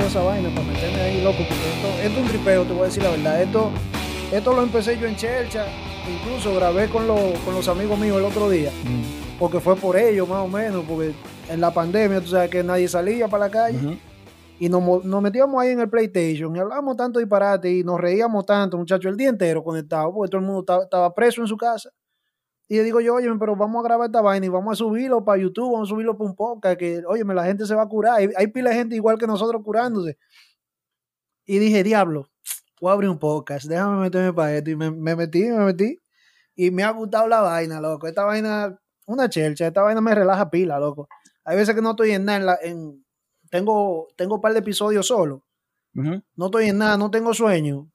toda esa vaina para meterme ahí, loco, porque esto, esto es un tripeo, te voy a decir la verdad. Esto, esto lo empecé yo en Chelcha, incluso grabé con, los, con los amigos míos el otro día, Mm. porque fue por ellos más o menos, porque en la pandemia tú sabes que nadie salía para la calle. Y nos, mo- nos metíamos ahí en el PlayStation y hablábamos tanto disparate y nos reíamos tanto, muchachos, el día entero conectados, porque todo el mundo estaba preso en su casa. Y yo digo yo, oye, pero vamos a grabar esta vaina y vamos a subirlo para YouTube, vamos a subirlo para un podcast, que, oye, la gente se va a curar. Hay, hay pila de gente igual que nosotros curándose. Y dije, diablo, voy a abrir un podcast, déjame meterme para esto. Y me, me metí, me metí. Y me ha gustado la vaina, loco. Esta vaina, una chelcha, esta vaina me relaja pila, loco. Hay veces que no estoy en nada, en la- en- tengo, tengo un par de episodios solo. No estoy en nada, no tengo sueño.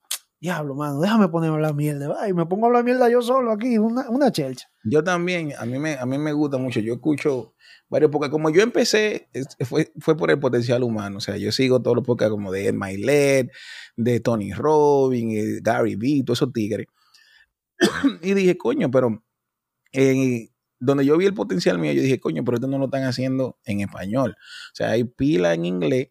Diablo, mano, déjame ponerme a hablar mierda. va, Y me pongo a hablar mierda yo solo aquí, una, una chelcha. Yo también, a mí, me, a mí me gusta mucho. Yo escucho varios porque como yo empecé, fue, fue por el potencial humano. O sea, yo sigo todos los podcasts como de Ed Milet, de Tony Robbins, eh, Gary Vee, todos esos tigres. y dije, coño, pero donde yo vi el potencial mío, yo dije, coño, pero esto no lo están haciendo en español. O sea, hay pila en inglés,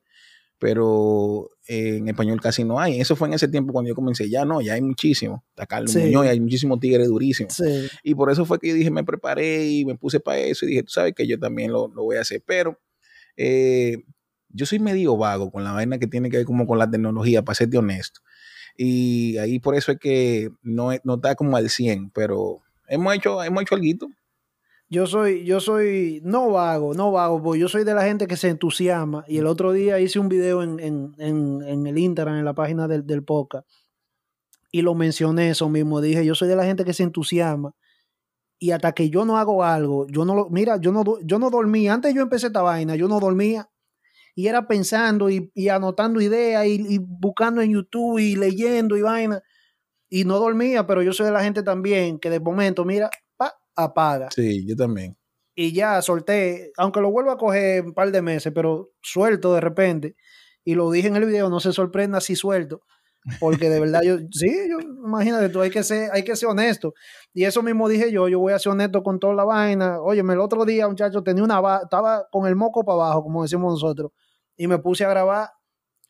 pero eh, en español casi no hay. Eso fue en ese tiempo cuando yo comencé. Ya no, ya hay muchísimo. Está Carlos Sí. Muñoz, y hay muchísimos tigres durísimos. Sí. Y por eso fue que yo dije, me preparé y me puse para eso y dije, tú sabes que yo también lo, lo voy a hacer. Pero eh, yo soy medio vago con la vaina que tiene que ver como con la tecnología, para serte honesto. Y ahí por eso es que no, no está como al 100, pero hemos hecho, hemos hecho algo. Yo soy, yo soy, no vago, no vago, porque yo soy de la gente que se entusiasma. Y el otro día hice un video en, en, en, en el Instagram, en la página del, del podcast, y lo mencioné eso mismo. Dije, yo soy de la gente que se entusiasma. Y hasta que yo no hago algo, yo no lo, mira, yo no, yo no dormía. Antes yo empecé esta vaina, yo no dormía. Y era pensando y, y anotando ideas y, y buscando en YouTube y leyendo y vaina. Y no dormía, pero yo soy de la gente también que de momento, mira, apaga Sí, yo también. y ya solté, aunque lo vuelvo a coger un par de meses, pero suelto de repente. Y lo dije en el video, no se sorprenda si suelto. Porque de verdad yo, sí, yo, imagínate tú, hay que ser, hay que ser honesto. Y eso mismo dije yo, yo voy a ser honesto con toda la vaina. Óyeme, el otro día, muchacho, tenía una estaba con el moco para abajo, como decimos nosotros, y me puse a grabar.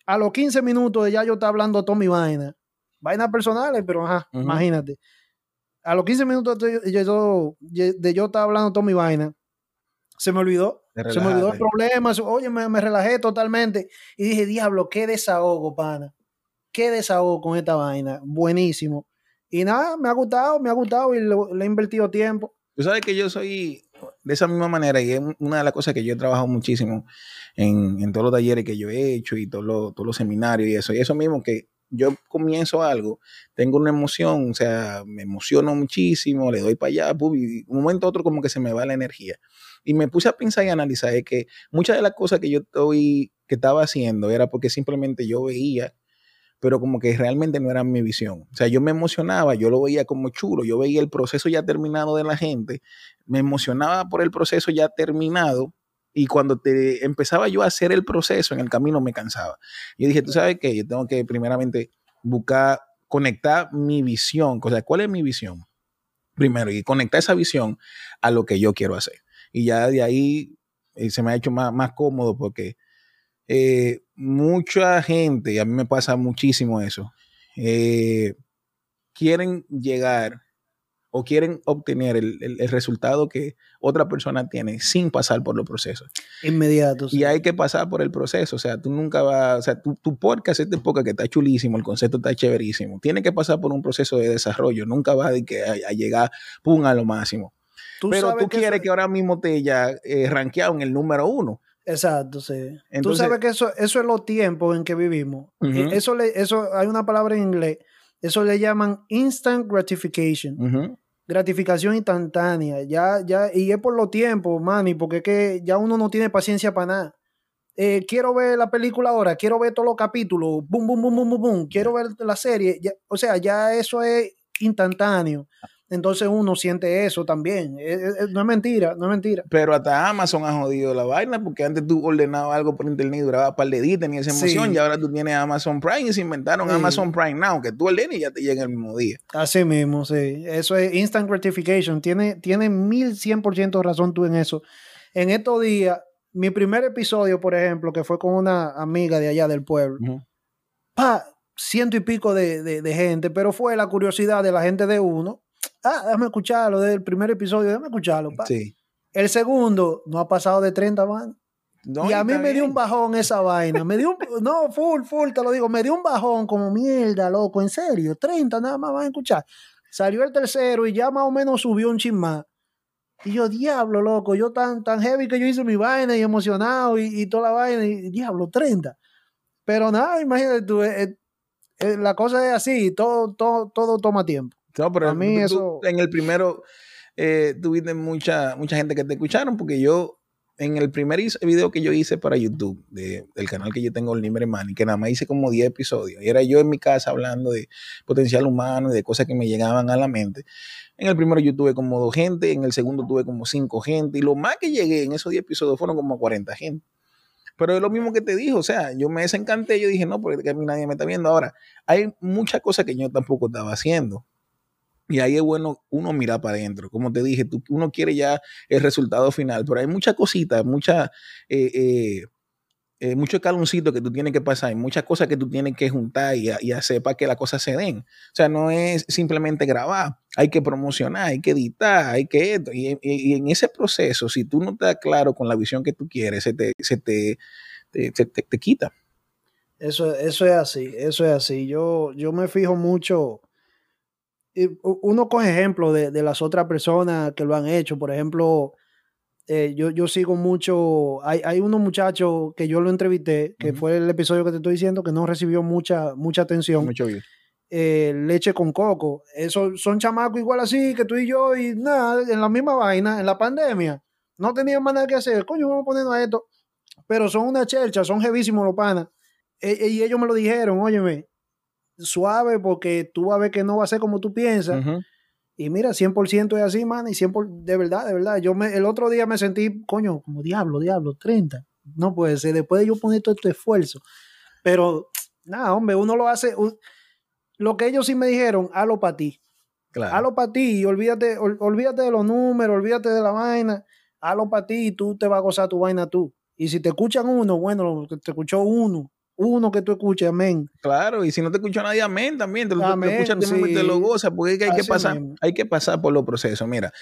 A los 15 minutos de ya yo estaba hablando toda mi vaina. Vainas personales, pero ajá, imagínate. A los 15 minutos de yo, de yo estaba hablando toda mi vaina, se me olvidó. Se me olvidó el problema. Oye, me, me relajé totalmente. Y dije, diablo, qué desahogo, pana. Qué desahogo con esta vaina. Buenísimo. Y nada, me ha gustado, me ha gustado y lo- le he invertido tiempo. Tú sabes que yo soy de esa misma manera y es una de las cosas que yo he trabajado muchísimo en, en todos los talleres que yo he hecho y todos los, todos los seminarios y eso. Y eso mismo que yo comienzo algo, tengo una emoción, o sea, me emociono muchísimo, le doy para allá, y un momento a otro como que se me va la energía. Y me puse a pensar y analizar es que muchas de las cosas que yo estoy, que estaba haciendo era porque simplemente yo veía pero como que realmente no era mi visión. O sea, yo me emocionaba, yo lo veía como chulo, yo veía el proceso ya terminado de la gente, me emocionaba por el proceso ya terminado y cuando te empezaba yo a hacer el proceso en el camino me cansaba. Yo dije, tú sabes que yo tengo que primeramente buscar, conectar mi visión, o sea, ¿cuál es mi visión? Primero, y conectar esa visión a lo que yo quiero hacer. Y ya de ahí eh, se me ha hecho más, más cómodo porque eh, mucha gente, y a mí me pasa muchísimo eso, eh, quieren llegar o quieren obtener el, el- el resultado que otra persona tiene sin pasar por los procesos. Inmediato. Y hay que pasar por el proceso, o sea, tú nunca vas, o sea, tu, tu podcast, este podcast que está chulísimo, el concepto está chéverísimo, tiene que pasar por un proceso de desarrollo, nunca va de que a, a llegar, pum, a lo máximo. Tú Pero tú que quieres eso- que ahora mismo te ya eh, rankeado en el número uno. Exacto, sí. Tú Entonces- sabes que eso, eso es los tiempos en que vivimos. Ujú. Eh, Eso, le, eso hay una palabra en inglés. Eso le llaman instant gratification. Ujú. Gratificación instantánea, ya, ya, y es por los tiempos, mani, porque es que ya uno no tiene paciencia para nada. Eh, quiero ver la película ahora, quiero ver todos los capítulos, boom, boom, boom, boom, boom, boom, quiero ver la serie, ya- o sea, ya eso es instantáneo. Entonces uno siente eso también. Eh, eh, no es mentira, no es mentira. Pero hasta Amazon ha jodido la vaina porque antes tú ordenabas algo por internet y duraba par de días, tenías esa emoción Sí. y ahora tú tienes Amazon Prime y se inventaron Sí. Amazon Prime Now, que tú ordenas y ya te llega el mismo día. Así mismo, sí. Eso es instant gratification. Tiene, tiene mil cien por ciento razón tú en eso. En estos días, mi primer episodio, por ejemplo, que fue con una amiga de allá del pueblo, pa, ciento y pico de, gente, pero fue la curiosidad de la gente de uno. Ah, déjame escucharlo del primer episodio, déjame escucharlo. Pa. Sí. El segundo no ha pasado de 30 man. y a mí me dio un bajón esa vaina. Me dio un, no, full, full, te lo digo. Me dio un bajón como mierda, loco, en serio. 30 nada más van a escuchar. Salió el tercero y ya más o menos subió un chin más. Y yo, diablo, loco, yo tan, tan heavy que yo hice mi vaina y emocionado y, toda la vaina, y diablo, 30. Pero nada, imagínate tú, eh, eh, la cosa es así, todo, todo, todo toma tiempo. No, pero a mí eso... en el primero eh, tuviste mucha, mucha gente que te escucharon, porque yo, en el primer video que yo hice para YouTube, del canal que yo tengo, el Nimbre Money, que nada más hice como 10 episodios, y era yo en mi casa hablando de potencial humano y de cosas que me llegaban a la mente. En el primero yo tuve como dos gente, en el segundo tuve como cinco gente, y lo más que llegué en esos 10 episodios fueron como 40 gente. Pero es lo mismo que te dijo, o sea, yo me desencanté, yo dije, no, porque a mí nadie me está viendo. Ahora, hay muchas cosas que yo tampoco estaba haciendo. Y ahí es bueno uno mirar para adentro. Como te dije, tú, uno quiere ya el resultado final, pero hay muchas cositas, muchas eh, eh, eh, que tú tienes que pasar, hay muchas cosas que tú tienes que juntar y, hacer para que las cosas se den. O sea, no es simplemente grabar, hay que promocionar, hay que editar, hay que esto. Y, en ese proceso, si tú no estás claro con la visión que tú quieres, se te, se te, te, quita. Eso, eso es así, eso es así. Yo, yo me fijo mucho. Uno coge ejemplos de, de las otras personas que lo han hecho. Por ejemplo, eh, yo, yo sigo mucho, hay, hay unos muchachos que yo lo entrevisté, que fue el episodio que te estoy diciendo, que no recibió mucha, mucha atención. Mucho bien. Eh, leche con coco. Esos son chamacos igual así que tú y yo y nada, en la misma vaina, en la pandemia. No tenían más nada que hacer. Coño, vamos a ponernos a esto. Pero son una chercha, son jevísimos los panas. E, e, y ellos me lo dijeron, óyeme, suave porque tú vas a ver que no va a ser como tú piensas. Y mira, 100% es así, man, y 100%, de verdad, de verdad. Yo me, el otro día me sentí, coño, como diablo, diablo, 30. No puede ser, después de yo poner todo este esfuerzo. Pero, nada, hombre, uno lo hace, lo que ellos sí me dijeron, hazlo para ti. Claro. Hazlo para ti y olvídate, olvídate de los números, olvídate de la vaina. Hazlo para ti y tú te vas a gozar tu vaina tú. Y si te escuchan uno, bueno, te escuchó uno, uno que tú escuches, amén. Claro, y si no te escucha nadie, amén también. Te lo, escuchas y te lo gozas, porque hay, que pasar, hay que pasar por los procesos. Mira,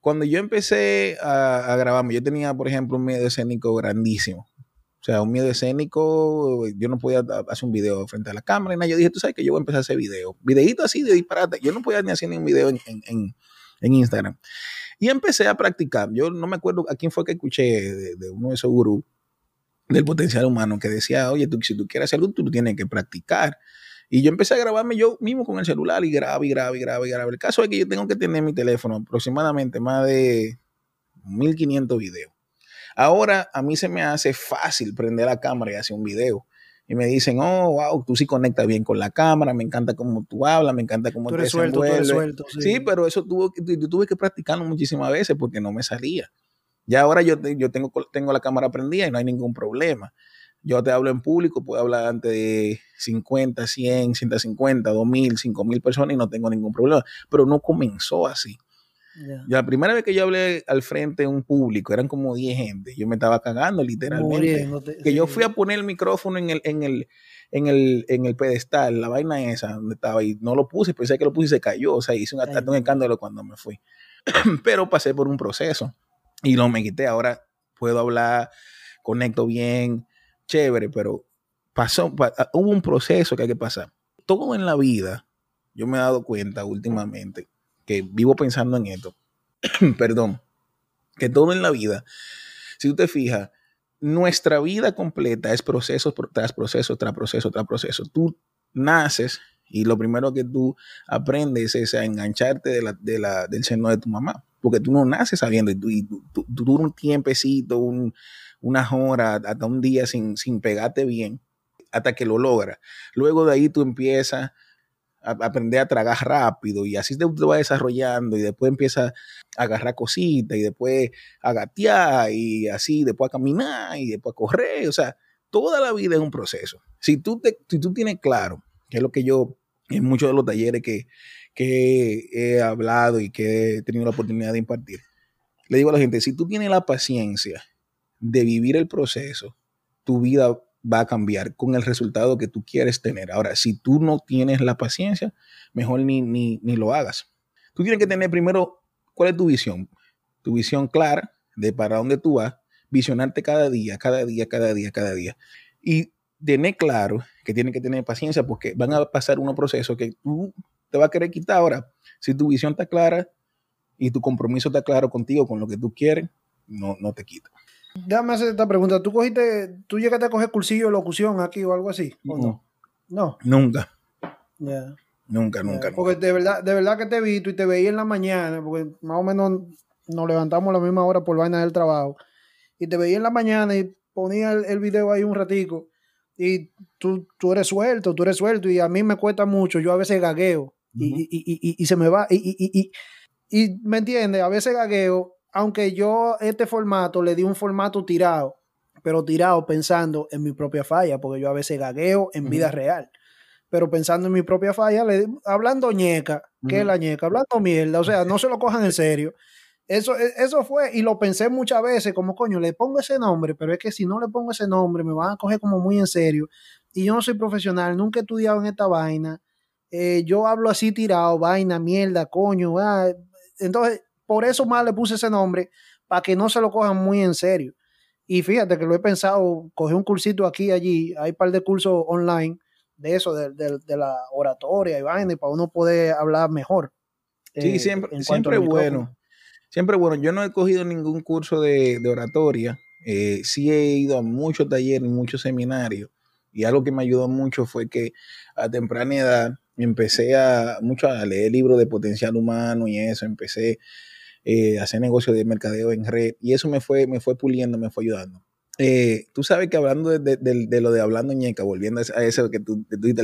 cuando yo empecé a, a grabarme, yo tenía, por ejemplo, un miedo escénico grandísimo. O sea, un miedo escénico, yo no podía hacer un video frente a la cámara y nada. Yo dije, tú sabes que yo voy a empezar a hacer video. Videíto así de disparate. Yo no podía ni hacer ni un video en, en, en, Instagram. Y empecé a practicar. Yo no me acuerdo a quién fue que escuché de, de uno de esos gurús del potencial humano que decía, oye, tú, si tú quieres hacer algo, tú tienes que practicar. Y yo empecé a grabarme yo mismo con el celular y grabo y grabo y grabo y grabo. El caso es que yo tengo que tener mi teléfono aproximadamente más de 1500 videos. Ahora a mí se me hace fácil prender la cámara y hacer un video. Y me dicen, oh, wow, tú sí conectas bien con la cámara, me encanta cómo tú hablas, me encanta cómo tú te suelto, suelto, sí. sí. pero eso tuvo, yo tuve que practicarlo muchísimas veces porque no me salía. Ya ahora yo, yo tengo, tengo la cámara prendida y no hay ningún problema. Yo te hablo en público, puedo hablar ante de 50, 100, 150, 2000, 5000 personas y no tengo ningún problema. Pero no comenzó así. La primera vez que yo hablé al frente de un público, eran como 10 gente. Yo me estaba cagando literalmente. que yo fui a poner el micrófono en el, en el, en el, en el pedestal, la vaina esa donde estaba y no lo puse, pensé que lo puse y se cayó. O sea, hice un, un escándalo cuando me fui. Pero pasé por un proceso y no me quité. Ahora puedo hablar, conecto bien, chévere, pero pasó, ah, hubo un proceso que hay que pasar. Todo en la vida, yo me he dado cuenta últimamente que vivo pensando en esto, perdón, que todo en la vida, si tú te fijas, nuestra vida completa es proceso tras proceso, tras proceso, tras proceso. Tú naces y lo primero que tú aprendes es a engancharte de del seno de tu mamá porque tú no naces sabiendo y tú, duras un tiempecito, un, unas horas, hasta un día sin, sin pegarte bien, hasta que lo logras. Luego de ahí tú empiezas a aprender a tragar rápido y así te, te vas desarrollando y después empiezas a agarrar cositas y después a gatear y así, después a caminar y después a correr. O sea, toda la vida es un proceso. Si tú, te, si tú tienes claro, que es lo que yo en muchos de los talleres que, que he hablado y que he tenido la oportunidad de impartir, le digo a la gente, si tú tienes la paciencia de vivir el proceso, tu vida va a cambiar con el resultado que tú quieres tener. Ahora, si tú no tienes la paciencia, mejor ni, ni, ni lo hagas. Tú tienes que tener primero, ¿cuál es tu visión? Tu visión clara de para dónde tú vas, visionarte cada día, cada día, cada día, cada día. Y tener claro que tienes que tener paciencia porque van a pasar unos procesos que tú te va a querer quitar. Ahora, si tu visión está clara y tu compromiso está claro contigo, con lo que tú quieres, no, no te quita. Déjame hacer esta pregunta. ¿Tú cogiste, tú llegaste a coger cursillo de locución aquí o algo así? ¿o no? No. Nunca. Ya. Nunca, nunca, Porque de verdad, de verdad que te he visto y te veía en la mañana, porque más o menos nos levantamos a la misma hora por vaina del trabajo. Y te veía en la mañana y ponía el, el video ahí un ratico. Y tú, tú eres suelto, tú eres suelto. Y a mí me cuesta mucho. Yo a veces gagueo. y, y, y, y, se me va. Y, y, me entiendes, a veces gagueo. Aunque yo este formato le di un formato tirado, pero tirado pensando en mi propia falla, porque yo a veces gagueo en vida real pero pensando en mi propia falla, le, hablando ñeca, ¿qué es la ñeca? Hablando mierda, o sea, no se lo cojan en serio. Eso, e, eso fue, y lo pensé muchas veces, como coño, le pongo ese nombre, pero es que si no le pongo ese nombre, me van a coger como muy en serio. Y yo no soy profesional, nunca he estudiado en esta vaina. Eh, yo hablo así tirado, vaina, mierda, coño. Ah, entonces, por eso más le puse ese nombre, para que no se lo cojan muy en serio. Y fíjate que lo he pensado, cogí un cursito aquí y allí, hay un par de cursos online de eso, de, de, la oratoria y vaina, y para uno poder hablar mejor. Sí, eh, siempre, siempre bueno. Siempre bueno. Yo no he cogido ningún curso de, de oratoria. Eh, sí he ido a muchos talleres, muchos seminarios. Y algo que me ayudó mucho fue que a temprana edad empecé a mucho a leer libros de potencial humano y eso. Empecé eh, a hacer negocios de mercadeo en red. Y eso me fue, me fue puliendo, me fue ayudando. Eh, tú sabes que hablando de, lo de hablando ñeca, volviendo a eso que tú, dijiste,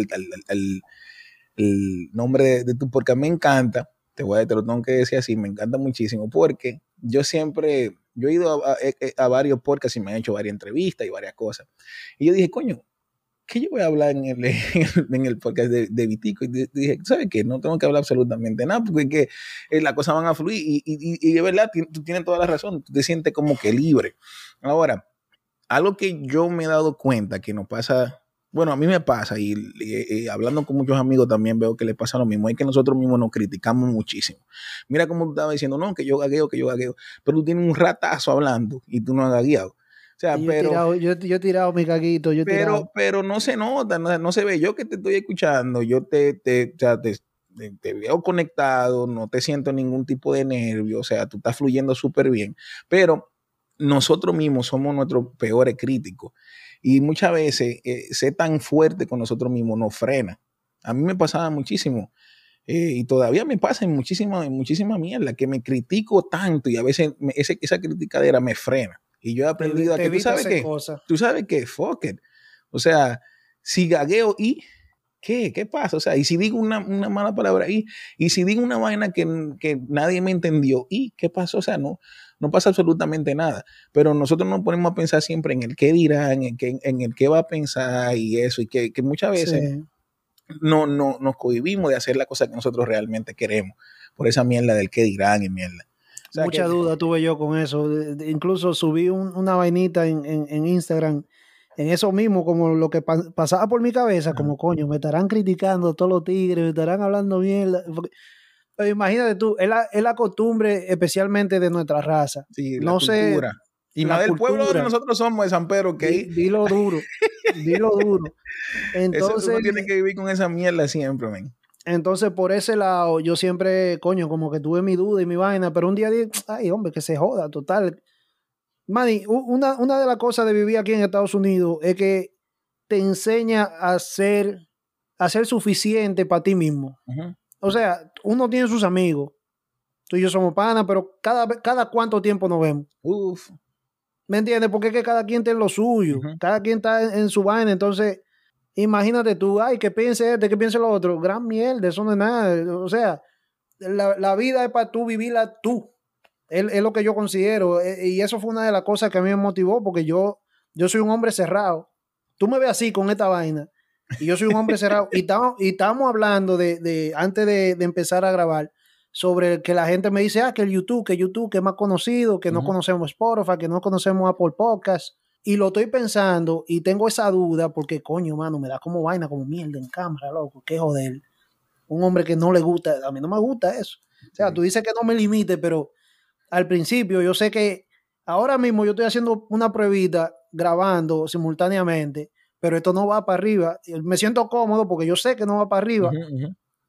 el, nombre de, tu, porque me encanta, te voy a te lo tengo que decir así, me encanta muchísimo, porque yo siempre, yo he ido a, a, varios podcasts y me han hecho varias entrevistas y varias cosas. Y yo dije, coño, ¿qué yo voy a hablar en el, en el podcast de, Vitico? Y dije, ¿sabes qué? No tengo que hablar absolutamente nada, porque que, eh, las cosas van a fluir y, y, y de verdad, tú tienes toda la razón, tú te sientes como que libre. Ahora, algo que yo me he dado cuenta que nos pasa, bueno, a mí me pasa y, hablando con muchos amigos también veo que les pasa lo mismo, es que nosotros mismos nos criticamos muchísimo. Mira cómo tú estabas diciendo, no, que yo gagueo, que yo gagueo, pero tú tienes un ratazo hablando y tú no has gagueado. O sea, yo pero, he tirado, yo, yo, he tirado mi gaguito, yo he pero, tirado. pero no se nota, no, no, se ve. Yo que te estoy escuchando, yo te, te, o sea, te, te, veo conectado, no te siento ningún tipo de nervio, o sea, tú estás fluyendo súper bien, pero nosotros mismos somos nuestros peores críticos. Y muchas veces eh, ser tan fuerte con nosotros mismos nos frena. A mí me pasaba muchísimo. Eh, y todavía me pasa en muchísima, muchísima mierda, que me critico tanto y a veces ese, esa criticadera me frena. Y yo he aprendido a que tú sabes que, tú sabes que, fuck it. O sea, si gagueo y, ¿qué? ¿Qué pasa? O sea, y si digo una, una mala palabra y, y si digo una vaina que, que nadie me entendió y, ¿qué pasó? O sea, no, no pasa absolutamente nada. Pero nosotros nos ponemos a pensar siempre en el qué dirá, en el qué, en el qué va a pensar y eso, y que, muchas veces no, no, nos cohibimos de hacer la cosa que nosotros realmente queremos, por esa mierda del qué dirán y mierda. Mucha duda tuve yo con eso. incluso subí una vainita en, en, Instagram en eso mismo, como lo que pasaba por mi cabeza, como coño, me estarán criticando todos los tigres, me estarán hablando mierda imagínate tú, es la, es la, costumbre especialmente de nuestra raza. Sí, la no cultura. y más del pueblo donde nosotros somos, de San Pedro, que Dilo duro, dilo duro. Entonces, Eso tiene que vivir con esa mierda siempre, men. Entonces, por ese lado, yo siempre, coño, como que tuve mi duda y mi vaina, pero un día dije, ay, hombre, que se joda, total. Manny, una, una de las cosas de vivir aquí en Estados Unidos es que te enseña a ser, a ser suficiente para ti mismo. O sea, uno tiene sus amigos. Tú y yo somos panas, pero cada, cada cuánto tiempo nos vemos. Uf. ¿Me entiendes? Porque es que cada quien tiene lo suyo. Cada quien está en, su vaina. Entonces, imagínate tú, ay, que piense este, que piense lo otro. Gran mierda, eso no es nada. O sea, la, vida es para tú vivirla tú. Es, es, lo que yo considero. E, y eso fue una de las cosas que a mí me motivó, porque yo, yo soy un hombre cerrado. Tú me ves así con esta vaina. Y yo soy un hombre cerrado. Y estamos, y hablando de, de antes de, de, empezar a grabar, sobre que la gente me dice, ah, que el YouTube, que YouTube, que es más conocido, que no conocemos Spotify, que no conocemos Apple Podcast. Y lo estoy pensando y tengo esa duda porque, coño, mano, me da como vaina, como mierda en cámara, loco, qué joder. Un hombre que no le gusta, a mí no me gusta eso. O sea, tú dices que no me limite, pero al principio yo sé que ahora mismo yo estoy haciendo una pruebita grabando simultáneamente, pero esto no va para arriba. Me siento cómodo porque yo sé que no va para arriba,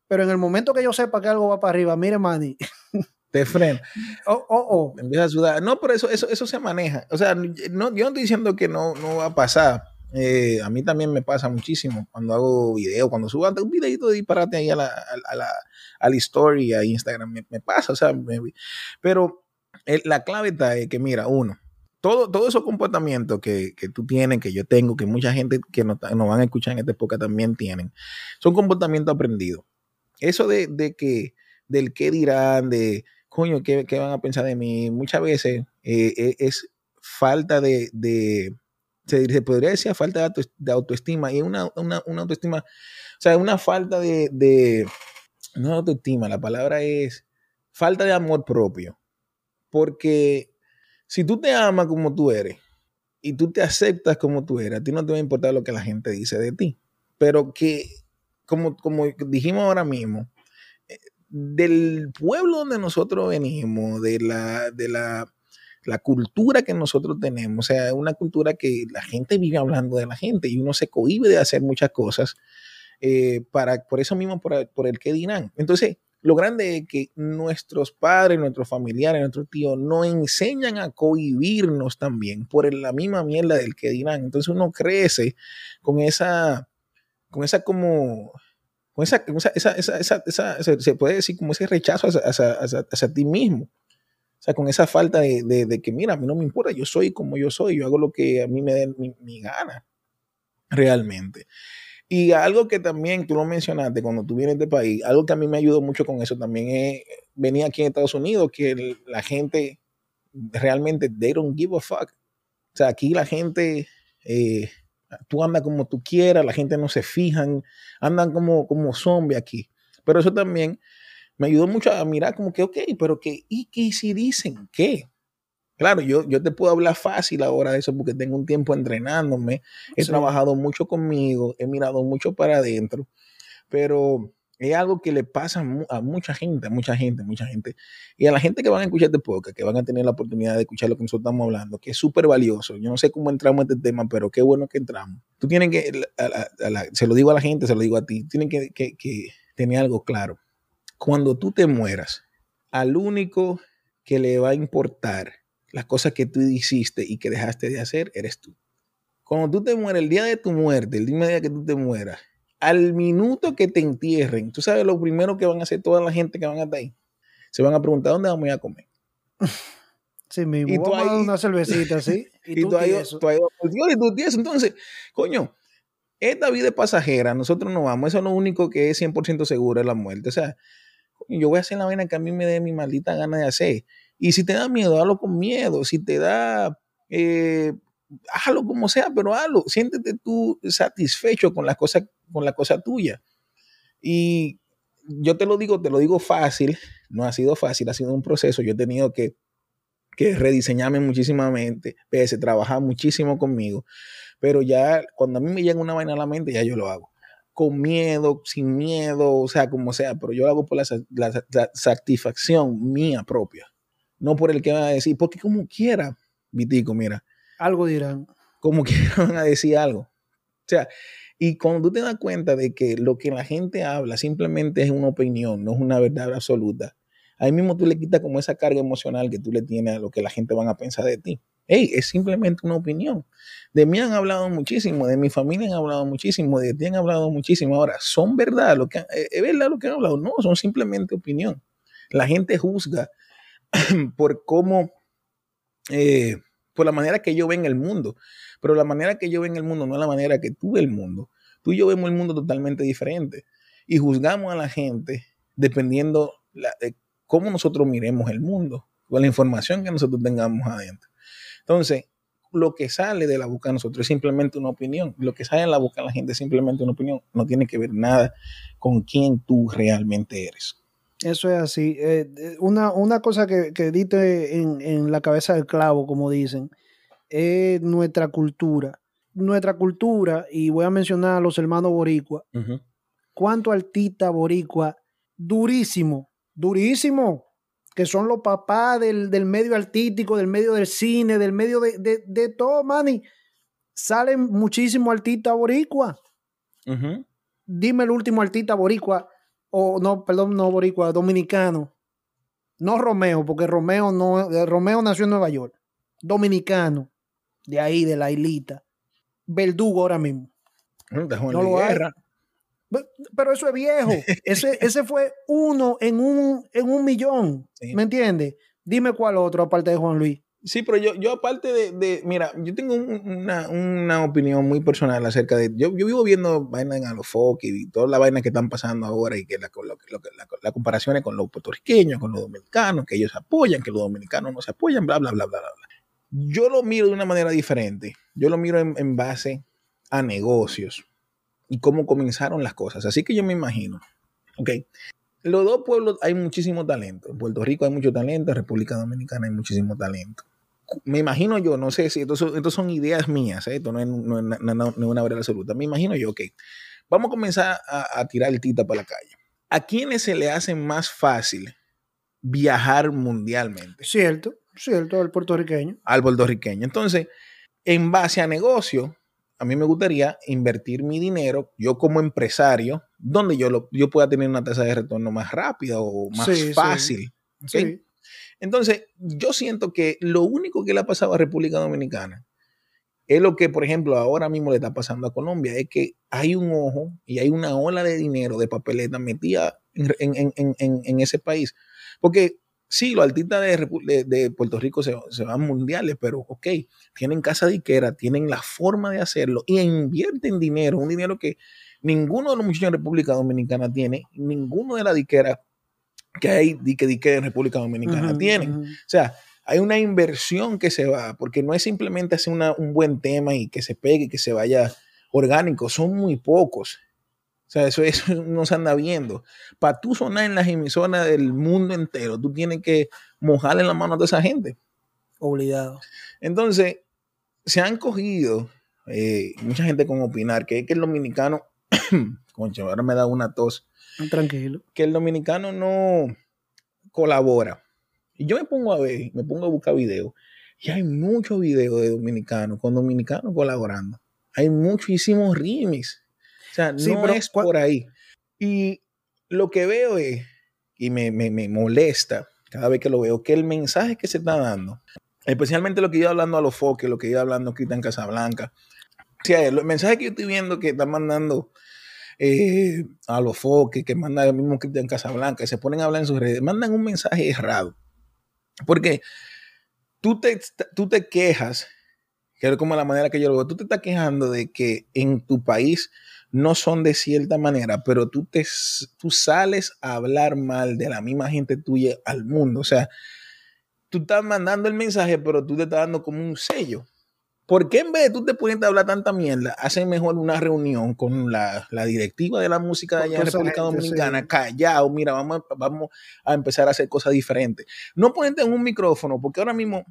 pero en el momento que yo sepa que algo va para arriba, mire, Manny. Te frena. Oh, oh, oh. Empieza a sudar. No, pero eso, eso, eso se maneja. O sea, no, yo no estoy diciendo que no, no va a pasar. Eh, a mí también me pasa muchísimo cuando hago video, cuando subo un videito de disparate ahí a la, a, la, a la story, a Instagram, me, pasa, o sea, pero la clave está es que, mira, uno, todo, todo esos comportamientos que, que, tú tienes, que yo tengo, que mucha gente que nos, nos van a escuchar en esta época también tienen, son comportamientos aprendidos. Eso de, de que, del qué dirán, de, coño, ¿qué, qué van a pensar de mí? Muchas veces eh, e, es falta de, de se, podría decir falta de, autoestima y una, una, una, autoestima, o sea, una falta de, de, no autoestima, la palabra es falta de amor propio. Porque si tú te amas como tú eres y tú te aceptas como tú eres, a ti no te va a importar lo que la gente dice de ti. Pero que, como, como dijimos ahora mismo, eh, del pueblo donde nosotros venimos, de la, de la la cultura que nosotros tenemos, o sea, una cultura que la gente vive hablando de la gente y uno se cohibe de hacer muchas cosas eh, para, por eso mismo, por, por, el que dirán. Entonces, lo grande es que nuestros padres, nuestros familiares, nuestros tíos no enseñan a cohibirnos también por la misma mierda del que dirán. Entonces uno crece con esa, con esa como, con esa, esa, esa, esa, se puede decir como ese rechazo hacia ti mismo. O sea, con esa falta de, que, mira, a mí no me importa, yo soy como yo soy, yo hago lo que a mí me dé mi, gana, realmente. Y algo que también tú lo mencionaste cuando tú vienes de país, algo que a mí me ayudó mucho con eso también es venir aquí en Estados Unidos, que la gente realmente, they don't give a fuck. O sea, aquí la gente, eh, tú andas como tú quieras, la gente no se fijan, andan como, como zombie aquí. Pero eso también me ayudó mucho a mirar como que, ok, pero que, ¿y qué si dicen qué? Claro, yo, yo te puedo hablar fácil ahora de eso porque tengo un tiempo entrenándome, he trabajado mucho conmigo, he mirado mucho para adentro, pero es algo que le pasa a mucha gente, a mucha gente, mucha gente. Y a la gente que van a escuchar este podcast, que van a tener la oportunidad de escuchar lo que nosotros estamos hablando, que es súper valioso. Yo no sé cómo entramos en este tema, pero qué bueno que entramos. Tú tienes que, se lo digo a la gente, se lo digo a ti, tienen que, que, que tener algo claro cuando tú te mueras, al único que le va a importar las cosas que tú hiciste y que dejaste de hacer, eres tú. Cuando tú te mueres, el día de tu muerte, el día que tú te mueras, al minuto que te entierren, tú sabes lo primero que van a hacer toda la gente que van a estar ahí. Se van a preguntar dónde vamos a ir a comer. Sí, mismo. Y tú vamos a una cervecita, ¿sí? Y, tú, ahí, tú ahí, y tú tienes. Entonces, coño, esta vida es pasajera, nosotros no vamos. Eso es lo único que es 100% seguro, es la muerte. O sea, yo voy a hacer la vaina que a mí me dé mi maldita gana de hacer. Y si te da miedo, hazlo con miedo. Si te da, eh, hazlo como sea, pero hazlo. Siéntete tú satisfecho con la cosa, con la cosa tuya. Y yo te lo digo, te lo digo fácil. No ha sido fácil, ha sido un proceso. Yo he tenido que, que rediseñarme muchísimamente, pese, trabajar muchísimo conmigo. Pero ya cuando a mí me llega una vaina a la mente, ya yo lo hago con miedo, sin miedo, o sea, como sea, pero yo lo hago por la, satisfacción mía propia, no por el que va a decir, porque como quiera, Vitico, mira. Algo dirán. Como quieran a decir algo. O sea, y cuando tú te das cuenta de que lo que la gente habla simplemente es una opinión, no es una verdad absoluta, ahí mismo tú le quitas como esa carga emocional que tú le tienes a lo que la gente van a pensar de ti. Hey, es simplemente una opinión. De mí han hablado muchísimo, de mi familia han hablado muchísimo, de ti han hablado muchísimo. Ahora, ¿son verdad lo que eh, es verdad lo que han hablado? No, son simplemente opinión. La gente juzga por cómo, eh, por la manera que yo ven el mundo. Pero la manera que yo ven el mundo no es la manera que tú ves el mundo. Tú y yo vemos el mundo totalmente diferente. Y juzgamos a la gente dependiendo de cómo nosotros miremos el mundo, con la información que nosotros tengamos adentro. Entonces, lo que sale de la boca de nosotros es simplemente una opinión. Lo que sale de la boca de la gente es simplemente una opinión. No tiene que ver nada con quién tú realmente eres. Eso es así. Eh, una, una, cosa que, que diste en, en, la cabeza del clavo, como dicen, es nuestra cultura. Nuestra cultura, y voy a mencionar a los hermanos Boricua. Uh ¿Cuánto artista Boricua? Durísimo, durísimo, que son los papás del, del, medio artístico, del medio del cine, del medio de, de, de todo, Manny. Salen muchísimos artistas Boricua. Uh Dime el último artista Boricua o no, perdón, no boricua, dominicano. No Romeo, porque Romeo no, eh, Romeo nació en Nueva York. Dominicano, de ahí, de la islita. Verdugo ahora mismo. No lo hay. Pero eso es viejo. Ese, ese fue uno en un, en un millón. ¿Me entiendes? Dime cuál otro, aparte de Juan Luis. Sí, pero yo, yo aparte de, mira, yo tengo una, una, opinión muy personal acerca de, yo, yo vivo viendo vainas en Alofoque y todas las vainas que están pasando ahora y que la, la, la, comparación es con los puertorriqueños, con los dominicanos, que ellos apoyan, que los dominicanos no se apoyan, bla, bla, bla, bla, bla. Yo lo miro de una manera diferente. Yo lo miro en, en base a negocios y cómo comenzaron las cosas. Así que yo me imagino, ok, los dos pueblos hay muchísimo talento. En Puerto Rico hay mucho talento, en República Dominicana hay muchísimo talento me imagino yo, no sé si estos son, son ideas mías, ¿eh? esto no es, no, una verdad absoluta, me imagino yo, ok, vamos a comenzar a, tirar el tita para la calle. ¿A quiénes se le hace más fácil viajar mundialmente? Cierto, cierto, al puertorriqueño. Al puertorriqueño. Entonces, en base a negocio, a mí me gustaría invertir mi dinero, yo como empresario, donde yo, lo, yo pueda tener una tasa de retorno más rápida o más fácil. Sí. Entonces, yo siento que lo único que le ha pasado a República Dominicana es lo que, por ejemplo, ahora mismo le está pasando a Colombia, es que hay un ojo y hay una ola de dinero, de papeleta metida en, ese país. Porque sí, los artistas de, Puerto Rico se, van mundiales, pero ok, tienen casa diquera, tienen la forma de hacerlo y invierten dinero, un dinero que ninguno de los muchachos de República Dominicana tiene, ninguno de la diquera que hay que, que en República Dominicana tienen. O sea, hay una inversión que se va, porque no es simplemente hacer un buen tema y que se pegue, y que se vaya orgánico, son muy pocos. O sea, eso, eso no se anda viendo. Para tú sonar en las emisoras del mundo entero, tú tienes que mojarle la mano a toda esa gente. Obligado. Entonces, se han cogido eh, mucha gente con opinar que es que el dominicano, concha, ahora me da una tos Tranquilo. Que el dominicano no colabora. Y yo me pongo a ver, me pongo a buscar videos. Y hay muchos videos de dominicanos, con dominicanos colaborando. Hay muchísimos remix. O sea, no es por ahí. Y lo que veo es, y me, molesta cada vez que lo veo, que el mensaje que se está dando, especialmente lo que iba hablando a los foques, lo que iba hablando Cristian Casablanca, o sea, el mensaje que yo estoy viendo que están mandando eh, a los foques, que mandan el mismo en Casablanca, que se ponen a hablar en sus redes, mandan un mensaje errado. Porque tú te, tú te quejas, que es como la manera que yo lo veo, tú te estás quejando de que en tu país no son de cierta manera, pero tú, te, tú sales a hablar mal de la misma gente tuya al mundo. O sea, tú estás mandando el mensaje, pero tú te estás dando como un sello. ¿Por qué en vez de tú te pones a hablar tanta mierda, hacen mejor una reunión con la, directiva de la música de allá en República Dominicana, callado, mira, vamos, vamos a empezar a hacer cosas diferentes? No ponerte en un micrófono, porque ahora mismo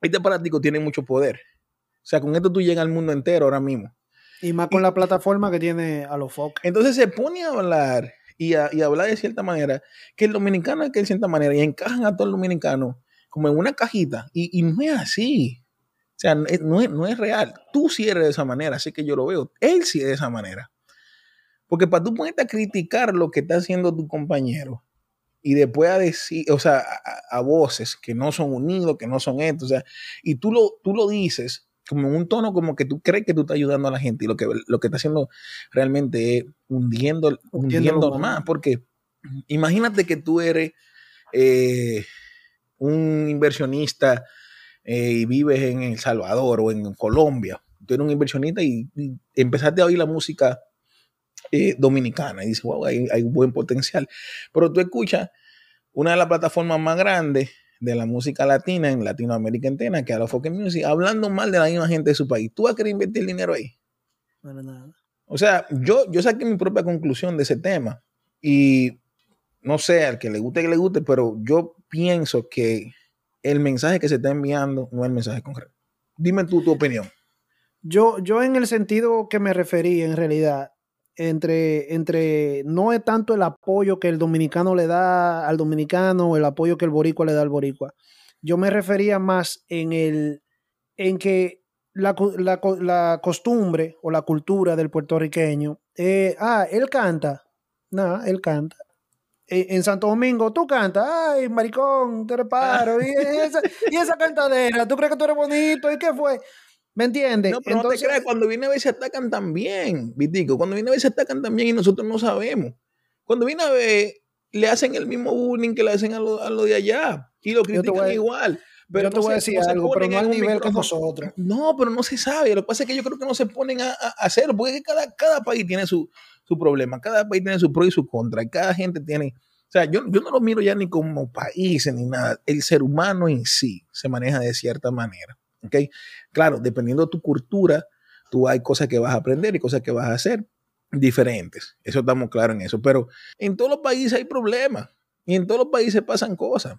este aparatico tiene mucho poder. O sea, con esto tú llegas al mundo entero ahora mismo. Y más con la plataforma que tiene a los focos. Entonces se pone a hablar y a, hablar de cierta manera, que el dominicano es que de cierta manera, y encajan a todo el dominicano como en una cajita, y, y no es así. O sea, no es, no es real. Tú sí eres de esa manera, así que yo lo veo. Él sí es de esa manera. Porque para tú ponerte a criticar lo que está haciendo tu compañero y después a decir, o sea, a, voces que no son unidos, que no son estos, o sea, y tú lo, tú lo dices como en un tono como que tú crees que tú estás ayudando a la gente y lo que, lo que está haciendo realmente es hundiendo, hundiendo más. Porque imagínate que tú eres eh, un inversionista eh, y vives en El Salvador o en Colombia, tú eres un inversionista y, empezaste a oír la música eh, dominicana y dices, wow, hay, hay un buen potencial. Pero tú escuchas una de las plataformas más grandes de la música latina en Latinoamérica entera, que es la Folk Music, hablando mal de la misma gente de su país. ¿Tú vas a querer invertir dinero ahí? Bueno, nada. O sea, yo, yo saqué mi propia conclusión de ese tema y no sé, al que le guste, que le guste, pero yo pienso que el mensaje que se está enviando no es el mensaje concreto. Dime tú tu opinión. Yo, yo en el sentido que me referí, en realidad, entre, entre no es tanto el apoyo que el dominicano le da al dominicano o el apoyo que el boricua le da al boricua. Yo me refería más en el en que la, la, costumbre o la cultura del puertorriqueño, eh, ah, él canta, no, él canta. E, en Santo Domingo, tú cantas, ay, maricón, te reparo, y esa, y esa cantadera, tú crees que tú eres bonito, ¿y qué fue? ¿Me entiendes? No, pero Entonces, no te creas, cuando viene a ver se atacan también, Vitico. Cuando viene a ver se atacan también y nosotros no sabemos. Cuando viene a ver, le hacen el mismo bullying que le hacen a lo, a lo de allá y lo critican igual. Pero yo te voy a decir algo, pero no al nivel que nosotros. No, pero no se sabe. Lo que pasa es que yo creo que no se ponen a, a hacerlo, porque cada, cada país tiene su, su problema, cada país tiene su pro y su contra, cada gente tiene. O sea, yo, yo no lo miro ya ni como países ni nada. El ser humano en sí se maneja de cierta manera. ¿ok? Claro, dependiendo de tu cultura, tú hay cosas que vas a aprender y cosas que vas a hacer diferentes. Eso estamos claros en eso. Pero en todos los países hay problemas y en todos los países pasan cosas.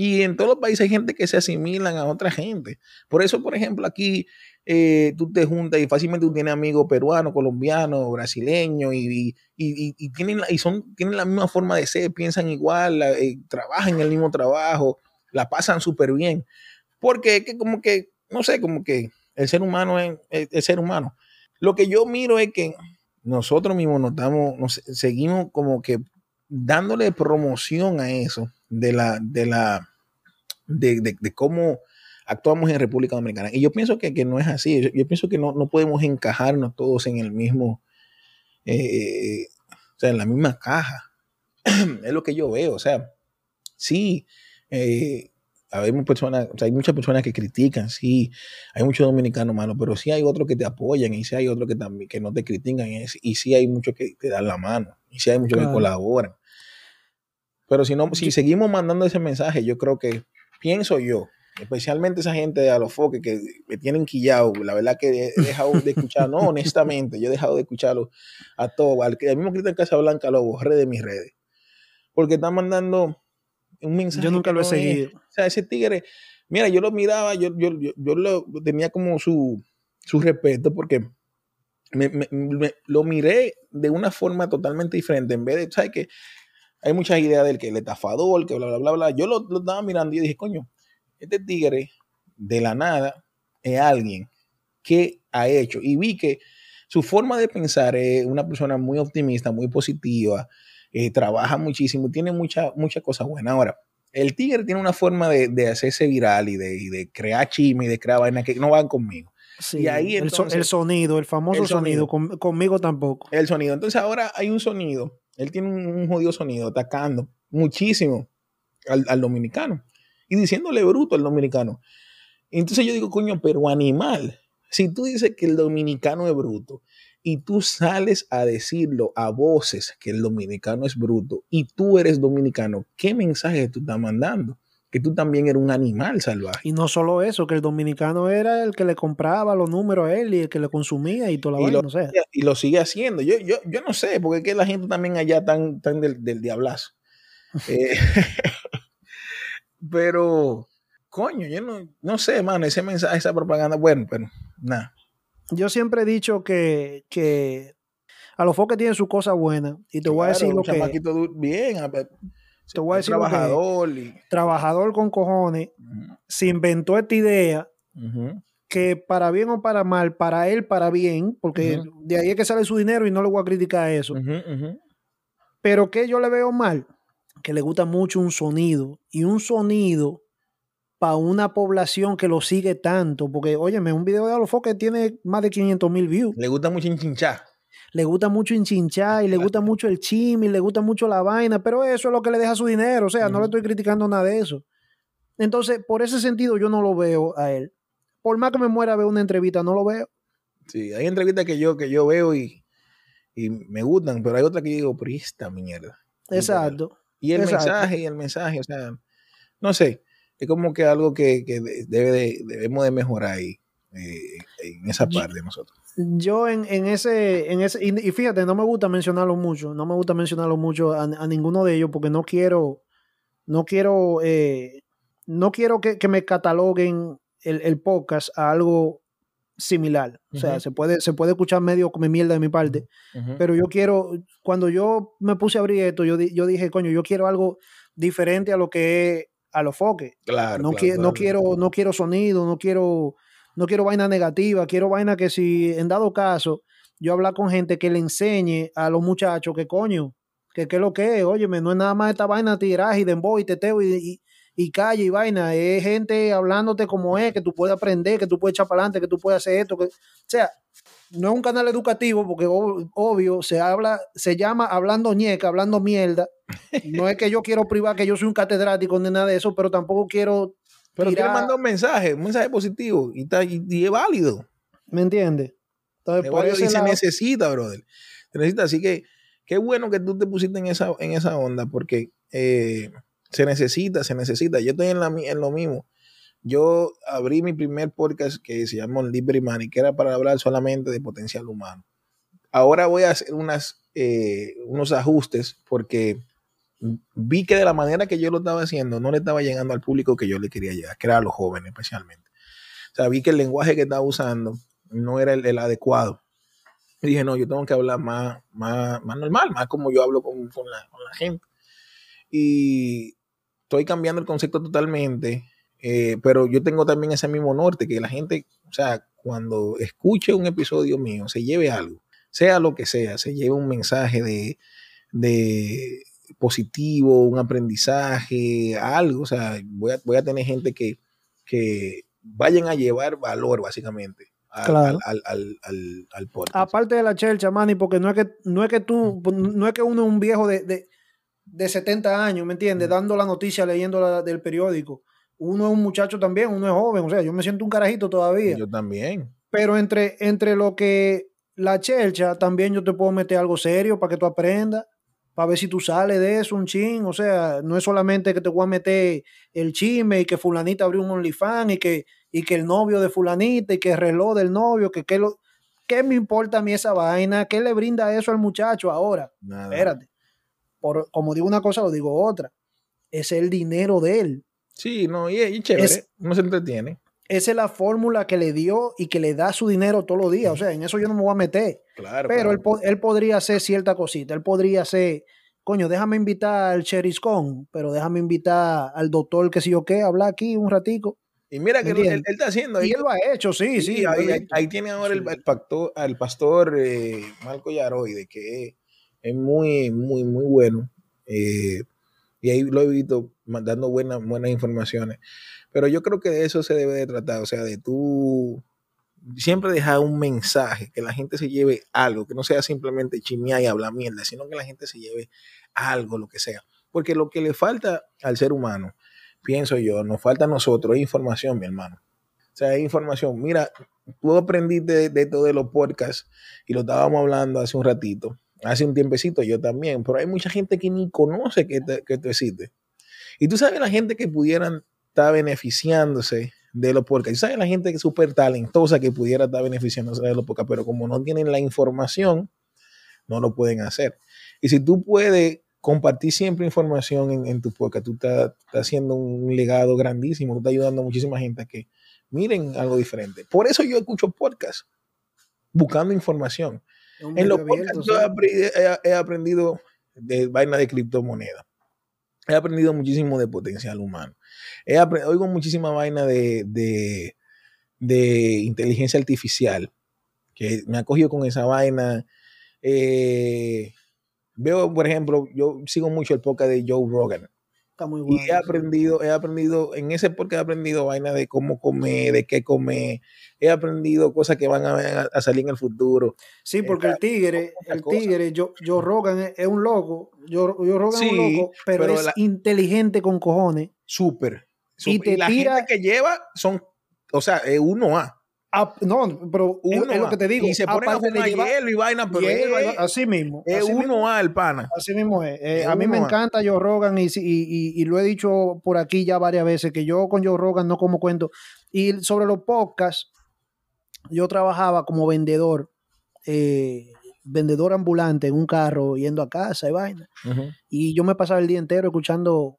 Y en todos los países hay gente que se asimilan a otra gente. Por eso, por ejemplo, aquí eh, tú te juntas y fácilmente tú tienes amigos peruanos, colombianos, brasileños y, y, tienen, y son, tienen la misma forma de ser, piensan igual, eh, trabajan el mismo trabajo, la pasan súper bien. Porque es que como que no sé, como que el ser humano es el ser humano. Lo que yo miro es que nosotros mismos nos damos, seguimos como que dándole promoción a eso de la, de la, de, cómo actuamos en República Dominicana. Y yo pienso que, no es así. Yo, pienso que no, podemos encajarnos todos en el mismo, eh, o sea, en la misma caja. es lo que yo veo. O sea, sí, eh, hay, personas, hay muchas personas que critican, sí, hay muchos dominicanos malos, pero sí hay otros que te apoyan y sí hay otros que también que no te critican y, y sí hay muchos que te dan la mano y sí hay muchos que colaboran. Pero si no, si seguimos mandando ese mensaje, yo creo que, pienso yo, especialmente esa gente de Alofoque que me tienen quillado, la verdad que he dejado de escuchar, no, honestamente, yo he dejado de escucharlo a todos, al, al mismo Cristian Casablanca lo borré de mis redes, porque están mandando un mensaje. Yo nunca lo he seguido. O sea, ese tigre, mira, yo lo miraba, yo, yo, yo, lo tenía como su, su respeto porque me, me, lo miré de una forma totalmente diferente. En vez de, ¿sabes que Hay muchas ideas del que el estafador, que bla, bla, bla, bla. Yo lo, lo estaba mirando y dije, coño, este tigre de la nada es alguien que ha hecho. Y vi que su forma de pensar es una persona muy optimista, muy positiva, eh, trabaja muchísimo, tiene muchas mucha cosas buenas. Ahora, el Tigre tiene una forma de, de hacerse viral y de, de, crear chisme y de crear vainas que no van conmigo. y ahí el, sonido, el famoso sonido, conmigo tampoco. El sonido. Entonces ahora hay un sonido, él tiene un, jodido sonido atacando muchísimo al, al, dominicano y diciéndole bruto al dominicano. Entonces yo digo, coño, pero animal, si tú dices que el dominicano es bruto y tú sales a decirlo a voces que el dominicano es bruto y tú eres dominicano, ¿qué mensaje tú estás mandando? Que tú también eres un animal salvaje. Y no solo eso, que el dominicano era el que le compraba los números a él y el que le consumía y toda la vaina, no sé. Y lo sigue haciendo. Yo, yo, yo no sé, porque es que la gente también allá tan, tan del, del diablazo. Eh, pero, coño, yo no, no sé, mano, ese mensaje, esa propaganda, bueno, pero nada yo siempre he dicho que, que a los foques tienen su cosa buena. Y te voy a decir lo que. bien, te voy a decir trabajador. Trabajador con cojones. Se inventó esta idea que para bien o para mal, para él, para bien, porque de ahí es que sale su dinero y no le voy a criticar eso. Pero que yo le veo mal, que le gusta mucho un sonido. Y un sonido para una población que lo sigue tanto. Porque, óyeme, un video de Alofoque tiene más de 500 mil views. Le gusta mucho enchinchar. Le gusta mucho enchinchar y le gusta mucho el chimi, le gusta mucho la vaina, pero eso es lo que le deja su dinero. O sea, no le estoy criticando nada de eso. Entonces, por ese sentido, yo no lo veo a él. Por más que me muera ver una entrevista, no lo veo. Sí, hay entrevistas que yo, que yo veo y, y me gustan, pero hay otras que digo, pero esta mierda. Exacto. Y el mensaje, y el mensaje, o sea, no sé es como que algo que, debe debemos de mejorar ahí. Eh, en esa parte de nosotros. Yo en, en ese, en ese, y, fíjate, no me gusta mencionarlo mucho, no me gusta mencionarlo mucho a, ninguno de ellos porque no quiero, no quiero, eh, no quiero que, me cataloguen el, podcast a algo similar. O sea, se puede, se puede escuchar medio como mierda de mi parte, pero yo quiero, cuando yo me puse a abrir esto, yo, yo dije, coño, yo quiero algo diferente a lo que es a los foques. Claro, no, claro, no quiero, no quiero sonido, no quiero no quiero vaina negativa, quiero vaina que si en dado caso yo hablar con gente que le enseñe a los muchachos que coño, que qué es lo que es, óyeme, no es nada más esta vaina tiraje y dembow y teteo y, y, calle y vaina, es gente hablándote como es, que tú puedes aprender, que tú puedes echar para adelante, que tú puedes hacer esto, que, o sea, no es un canal educativo porque obvio se habla, se llama hablando ñeca, hablando mierda. No es que yo quiero privar que yo soy un catedrático ni nada de eso, pero tampoco quiero pero quiere mandar un mensaje, un mensaje positivo y, está, y, es válido. ¿Me entiendes? Entonces, y se necesita, brother. Se necesita. Así que qué bueno que tú te pusiste en esa, en esa onda porque eh, se necesita, se necesita. Yo estoy en, la, en lo mismo. Yo abrí mi primer podcast que se llamó Libre Money, que era para hablar solamente de potencial humano. Ahora voy a hacer unas, eh, unos ajustes porque vi que de la manera que yo lo estaba haciendo no le estaba llegando al público que yo le quería llegar, que era a los jóvenes especialmente. O sea, vi que el lenguaje que estaba usando no era el, adecuado. Y dije, no, yo tengo que hablar más, más, más normal, más como yo hablo con, con, la, gente. Y estoy cambiando el concepto totalmente, eh, pero yo tengo también ese mismo norte, que la gente, o sea, cuando escuche un episodio mío, se lleve algo, sea lo que sea, se lleve un mensaje de, de positivo, un aprendizaje, algo. O sea, voy a, voy a tener gente que, que vayan a llevar valor, básicamente. Al, al, al, al, Aparte de la chelcha, Manny, porque no es que, no es que tú, no es que uno es un viejo de, de, de 70 años, ¿me entiendes? Dando la noticia, leyendo la, del periódico. Uno es un muchacho también, uno es joven, o sea, yo me siento un carajito todavía. Yo también. Pero entre, entre lo que la chelcha, también yo te puedo meter algo serio para que tú aprendas para ver si tú sales de eso un chin. O sea, no es solamente que te voy a meter el chisme y que fulanita abrió un OnlyFans y que, y que el novio de fulanita y que el reloj del novio, que, que lo... ¿Qué me importa a mí esa vaina? ¿Qué le brinda eso al muchacho ahora? Espérate. Por, como digo una cosa, lo digo otra. Es el dinero de él. Sí, no, y, chévere, no se entretiene. Esa es la fórmula que le dio y que le da su dinero todos los días. O sea, en eso yo no me voy a meter. Claro. Pero Él, él, podría hacer cierta cosita. Él podría hacer, coño, déjame invitar al Cheriscon, pero déjame invitar al doctor que si yo qué, hablar aquí un ratico. Y mira que él, está haciendo. Ahí, y él lo ha hecho, sí, sí. ahí, tiene ahora el, pastor, el pastor eh, Marco Yaroide, que es muy, muy, muy bueno. Eh, y ahí lo he visto mandando buenas, buenas informaciones. Pero yo creo que de eso se debe de tratar, o sea, de tú siempre dejar un mensaje, que la gente se lleve algo, que no sea simplemente chimear y hablar mierda, sino que la gente se lleve algo, lo que sea. Porque lo que le falta al ser humano, pienso yo, nos falta a nosotros, información, mi hermano. O sea, información. Mira, tú aprendiste de, de todo de los podcasts y lo estábamos hablando hace un ratito, hace un tiempecito yo también, pero hay mucha gente que ni conoce que, que esto existe. Y tú sabes la gente que pudieran está beneficiándose de los podcasts. ¿Sabes la gente que es súper talentosa que pudiera estar beneficiándose de los podcasts? Pero como no tienen la información, no lo pueden hacer. Y si tú puedes compartir siempre información en, tu podcast, tú estás, haciendo un legado grandísimo, tú estás ayudando a muchísima gente a que miren algo diferente. Por eso yo escucho podcasts, buscando información. En los podcasts yo he, aprendido de vaina de criptomonedas. He aprendido muchísimo de potencial humano oigo muchísima vaina de, de, inteligencia artificial, que me ha cogido con esa vaina. Eh, veo, por ejemplo, yo sigo mucho el podcast de Joe Rogan. Está muy bueno. Y he aprendido, he aprendido, en ese podcast he aprendido vaina de cómo comer, de qué comer. He aprendido cosas que van a, salir en el futuro. Sí, porque el tigre, el tigre, Joe, Rogan es, un loco. Joe, Rogan es un loco, pero, es inteligente con cojones. Súper. Y, la gente que lleva son, o sea, es uno A. no, pero uno es, lo que te digo. Y se pone a fumar hielo y vaina, pero es, así mismo. Es uno A el pana. Así mismo es. Eh, a mí me encanta Joe Rogan y, y, y, lo he dicho por aquí ya varias veces que yo con Joe Rogan no como cuento. Y sobre los podcasts, yo trabajaba como vendedor, eh, vendedor ambulante en un carro yendo a casa y vaina. Y yo me pasaba el día entero escuchando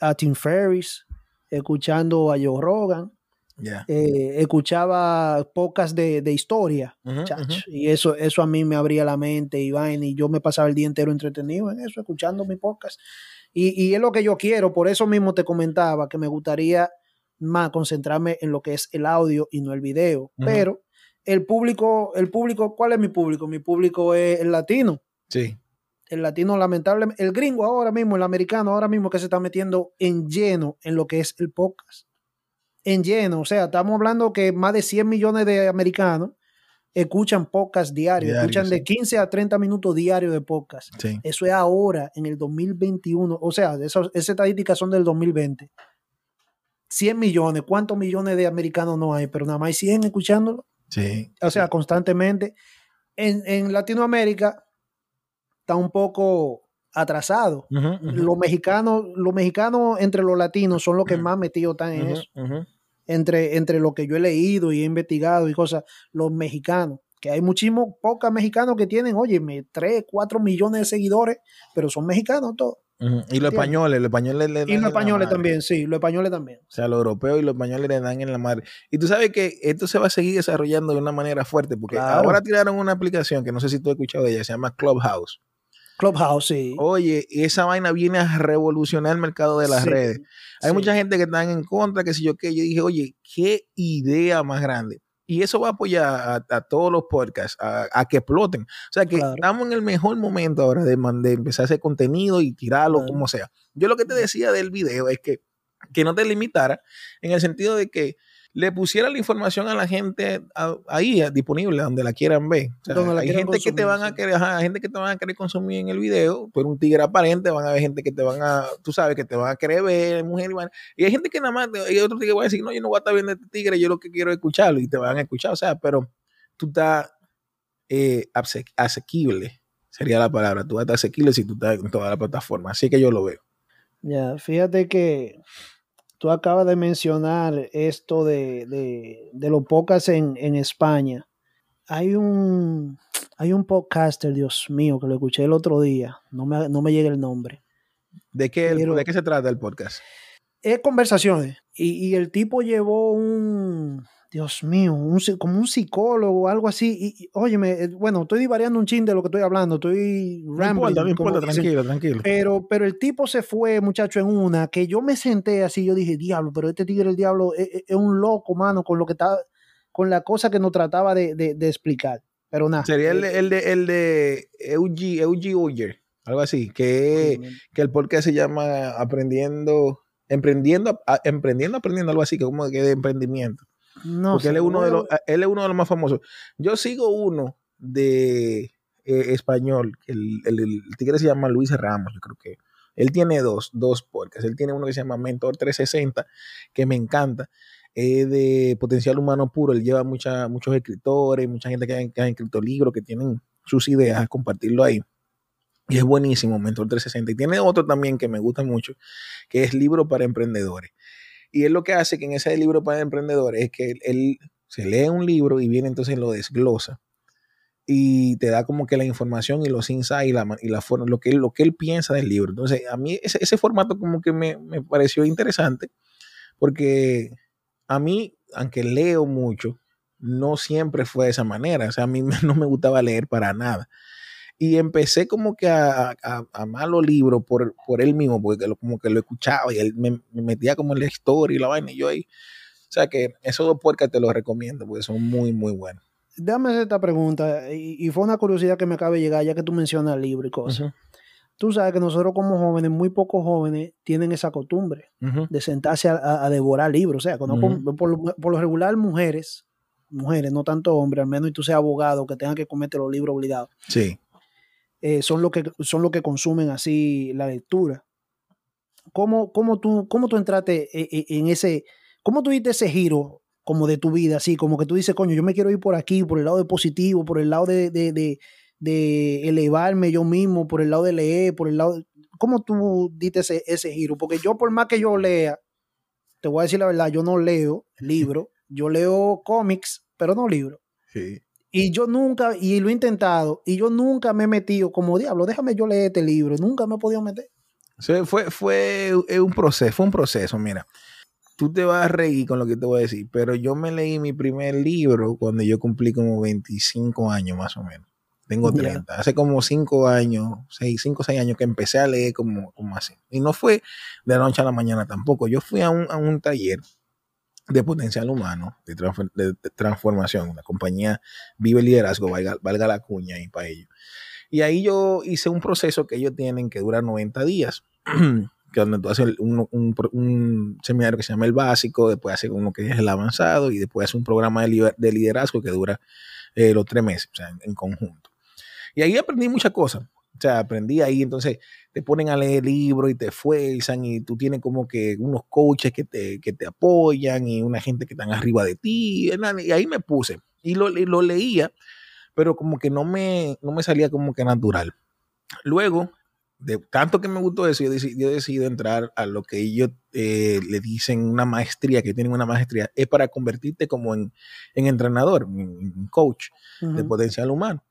a Tim Ferriss, escuchando a Joe Rogan. Eh, escuchaba pocas de, historia, y eso, eso a mí me abría la mente y vaina, y yo me pasaba el día entero entretenido en eso, escuchando mi podcast. Y, y, es lo que yo quiero, por eso mismo te comentaba que me gustaría más concentrarme en lo que es el audio y no el video. Pero el público, el público, ¿cuál es mi público? Mi público es el latino. Sí. El latino, lamentablemente, el gringo ahora mismo, el americano ahora mismo que se está metiendo en lleno en lo que es el podcast. En lleno, o sea, estamos hablando que más de 100 millones de americanos escuchan podcast diarios, escuchan de 15 a 30 minutos diarios de podcast. Eso es ahora, en el 2021, o sea, esas estadísticas son del 2020. 100 millones, ¿cuántos millones de americanos no hay? Pero nada más hay 100 escuchándolo. Sí. O sea, constantemente. En, Latinoamérica está un poco atrasado. Los mexicanos, los mexicanos entre los latinos son los que más metidos están en eso. Entre, entre lo que yo he leído y he investigado y cosas, los mexicanos que hay muchísimos, pocos mexicanos que tienen, oye, 3, 4 millones de seguidores, pero son mexicanos todos. Y los españoles, los españoles le dan Y los españoles también, sí, los españoles también. O sea, los europeos y los españoles le dan en la madre. Y tú sabes que esto se va a seguir desarrollando de una manera fuerte, porque ahora tiraron una aplicación que no sé si tú has escuchado de ella, se llama Clubhouse. Clubhouse, sí. Oye, esa vaina viene a revolucionar el mercado de las redes. Hay mucha gente que está en contra, que si yo qué. Yo dije, oye, qué idea más grande. Y eso va a apoyar a, todos los podcasts a, que exploten. O sea que estamos en el mejor momento ahora de, de empezar ese contenido y tirarlo como sea. Yo lo que te decía del video es que, que no te limitara en el sentido de que le pusiera la información a la gente ahí disponible donde la quieran ver. hay gente que te van a querer, gente que te van a querer consumir en el video, por un tigre aparente, van a haber gente que te van a, tú sabes, que te van a querer ver, mujer, y, hay gente que nada más, hay otro tigre que va a decir, no, yo no voy a estar viendo este tigre, yo lo que quiero es escucharlo, y te van a escuchar, o sea, pero tú estás eh, asequible, sería la palabra, tú estás asequible si tú estás en toda la plataforma, así que yo lo veo. Ya, fíjate que tú acabas de mencionar esto de, de, de los podcasts en, en, España. Hay un, hay un podcaster, Dios mío, que lo escuché el otro día. No me, no me llega el nombre. ¿De qué, ¿De qué se trata el podcast? Es conversaciones. Y, y el tipo llevó un, Dios mío, un, como un psicólogo algo así. Y, óyeme, eh, bueno, estoy divariando un chin de lo que estoy hablando, estoy rambling. No importa, tranquilo, tranquilo. Pero, pero el tipo se fue, muchacho, en una que yo me senté así, yo dije, diablo, pero este tigre, el diablo, es, es un loco, mano, con lo que está, con la cosa que nos trataba de, de, de explicar. Pero nada. Sería el, eh, el, de, el de Eugi, Eugi Uyer, algo así, que, que el podcast se llama Aprendiendo, Emprendiendo, Emprendiendo, Aprendiendo, algo así, que como que de emprendimiento. No Porque él es, uno de los, él es uno de los más famosos. Yo sigo uno de eh, español, el, el, tigre se llama Luis Ramos, yo creo que. Él tiene dos, dos podcasts. Él tiene uno que se llama Mentor 360, que me encanta. Es de potencial humano puro. Él lleva mucha, muchos escritores, mucha gente que ha, que ha escrito libros, que tienen sus ideas, compartirlo ahí. Y es buenísimo, Mentor 360. Y tiene otro también que me gusta mucho, que es Libro para Emprendedores. Y él lo que hace que en ese libro para emprendedores es que él, se lee un libro y viene entonces lo desglosa y te da como que la información y los insights y la, y la forma, lo que, lo que él piensa del libro. Entonces, a mí ese, ese formato como que me, me, pareció interesante porque a mí, aunque leo mucho, no siempre fue de esa manera. O sea, a mí no me gustaba leer para nada. Y empecé como que a, a, amar los libros por, por él mismo, porque lo, como que lo escuchaba y él me, metía como en la historia y la vaina y yo ahí. O sea que esos dos puercas te los recomiendo, porque son muy, muy buenos. Déjame hacer esta pregunta, y, fue una curiosidad que me acaba de llegar, ya que tú mencionas el libro y cosas. Tú sabes que nosotros como jóvenes, muy pocos jóvenes, tienen esa costumbre de sentarse a, devorar libros. O sea, por, por, lo regular, mujeres, mujeres, no tanto hombres, al menos y tú seas abogado, que tengan que cometer los libros obligados. Sí. Eh, son los que son lo que consumen así la lectura. ¿Cómo, cómo, tú, cómo tú entraste e, e, en ese, cómo tú diste ese giro como de tu vida, así como que tú dices, coño, yo me quiero ir por aquí, por el lado de positivo, por el lado de, de, de, de elevarme yo mismo, por el lado de leer, por el lado... ¿Cómo tú diste ese, ese giro? Porque yo, por más que yo lea, te voy a decir la verdad, yo no leo libros, yo leo cómics pero no libros. Sí. Y yo nunca, y lo he intentado, y yo nunca me he metido como diablo, déjame yo leer este libro, nunca me he podido meter. Sí, fue, fue un proceso, fue un proceso, mira. Tú te vas a reír con lo que te voy a decir, pero yo me leí mi primer libro cuando yo cumplí como 25 años más o menos. Tengo 30. Hace como 5 años, 6, 5 o 6 años que empecé a leer como, como así. Y no fue de la noche a la mañana tampoco. Yo fui a un, a un taller de potencial humano, de, transformación. La compañía Vive Liderazgo, valga, valga la cuña ahí para ello. Y ahí yo hice un proceso que ellos tienen que dura 90 días. que donde tú haces un, un, seminario que se llama el básico, después haces uno que es el avanzado y después haces un programa de, liderazgo que dura eh, los tres meses, o sea, en, conjunto. Y ahí aprendí muchas cosas. O sea, aprendí ahí, entonces te ponen a leer libros y te fuerzan y tú tienes como que unos coaches que te, que te apoyan y una gente que están arriba de ti. Y ahí me puse y lo, lo leía, pero como que no me, no me salía como que natural. Luego, de tanto que me gustó eso, yo, he decidido entrar a lo que ellos eh, le dicen una maestría, que tienen una maestría, es para convertirte como en, en entrenador, en, coach de potencial humano.